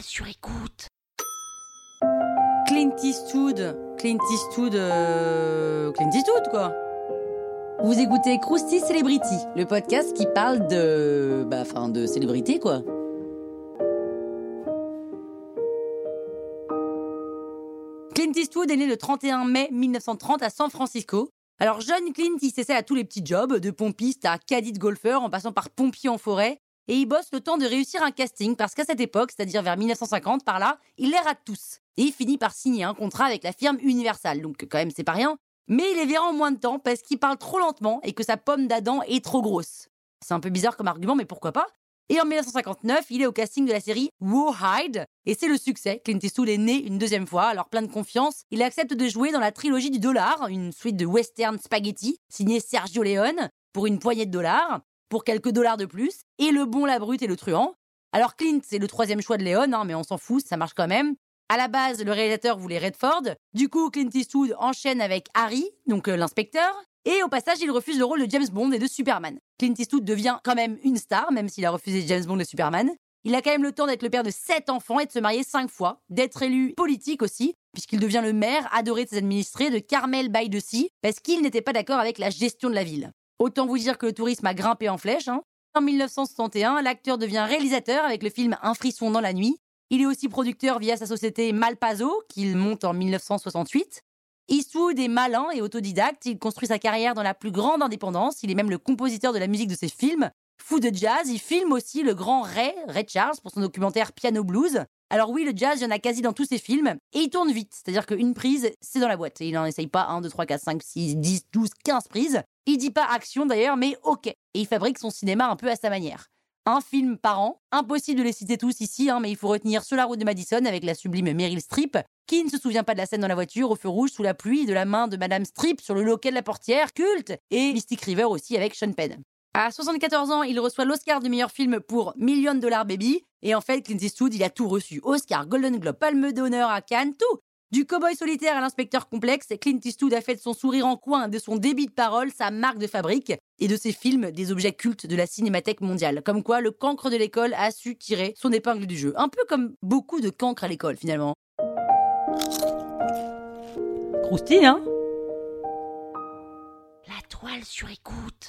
sur écoute. Clint Eastwood. Clint Eastwood. euh, Clint Eastwood, quoi. Vous écoutez Krusty Celebrity, le podcast qui parle de. Bah, enfin, de célébrité, quoi. Clint Eastwood est né le 31 mai 1930 à San Francisco. Alors, jeune Clint, il s'essaie à tous les petits jobs, de pompiste à caddie de golfeur, en passant par pompier en forêt. Et il bosse le temps de réussir un casting, parce qu'à cette époque, c'est-à-dire vers 1950, par là, il les rate tous. Et il finit par signer un contrat avec la firme Universal, donc quand même c'est pas rien. Mais il est viré en moins de temps parce qu'il parle trop lentement et que sa pomme d'Adam est trop grosse. C'est un peu bizarre comme argument, mais pourquoi pas Et en 1959, il est au casting de la série Rawhide, et c'est le succès. Clint Eastwood est né une deuxième fois, alors plein de confiance, il accepte de jouer dans la trilogie du dollar, une suite de western spaghetti, signée Sergio Leone, pour une poignée de dollars, pour quelques dollars de plus, et le bon, la brute et le truand. Alors Clint, c'est le troisième choix de Leone, hein, mais on s'en fout, ça marche quand même. À la base, le réalisateur voulait Redford. Du coup, Clint Eastwood enchaîne avec Harry, donc euh, l'inspecteur. Et au passage, il refuse le rôle de James Bond et de Superman. Clint Eastwood devient quand même une star, même s'il a refusé James Bond et Superman. Il a quand même le temps d'être le père de sept enfants et de se marier cinq fois, d'être élu politique aussi, puisqu'il devient le maire adoré de ses administrés de Carmel by the Sea, parce qu'il n'était pas d'accord avec la gestion de la ville. Autant vous dire que le tourisme a grimpé en flèche. hein. En 1961, l'acteur devient réalisateur avec le film Un frisson dans la nuit. Il est aussi producteur via sa société Malpaso, qu'il monte en 1968. Eastwood est malin et autodidacte, il construit sa carrière dans la plus grande indépendance, il est même le compositeur de la musique de ses films. Fou de jazz, il filme aussi le grand Ray, Ray Charles, pour son documentaire Piano Blues. Alors oui, le jazz, il y en a quasi dans tous ses films, et il tourne vite, c'est-à-dire qu'une prise, c'est dans la boîte. Il n'en essaye pas 1, 2, 3, 4, 5, 6, 10, 12, 15 prises. Il dit pas action d'ailleurs, mais ok. Et il fabrique son cinéma un peu à sa manière. Un film par an, impossible de les citer tous ici, hein, mais il faut retenir Sur la route de Madison avec la sublime Meryl Streep. Qui ne se souvient pas de la scène dans la voiture, au feu rouge, sous la pluie, de la main de Madame Streep sur le loquet de la portière, culte, et Mystic River aussi avec Sean Penn. À 74 ans, il reçoit l'Oscar du meilleur film pour Million Dollar Baby. Et en fait, Clint Eastwood, il a tout reçu. Oscar, Golden Globe, Palme d'honneur à Cannes, tout. Du cowboy solitaire à l'inspecteur complexe, Clint Eastwood a fait de son sourire en coin, de son débit de parole, sa marque de fabrique, et de ses films des objets cultes de la cinémathèque mondiale. Comme quoi, le cancre de l'école a su tirer son épingle du jeu. Un peu comme beaucoup de cancres à l'école, finalement. Croustille, hein? La toile sur écoute.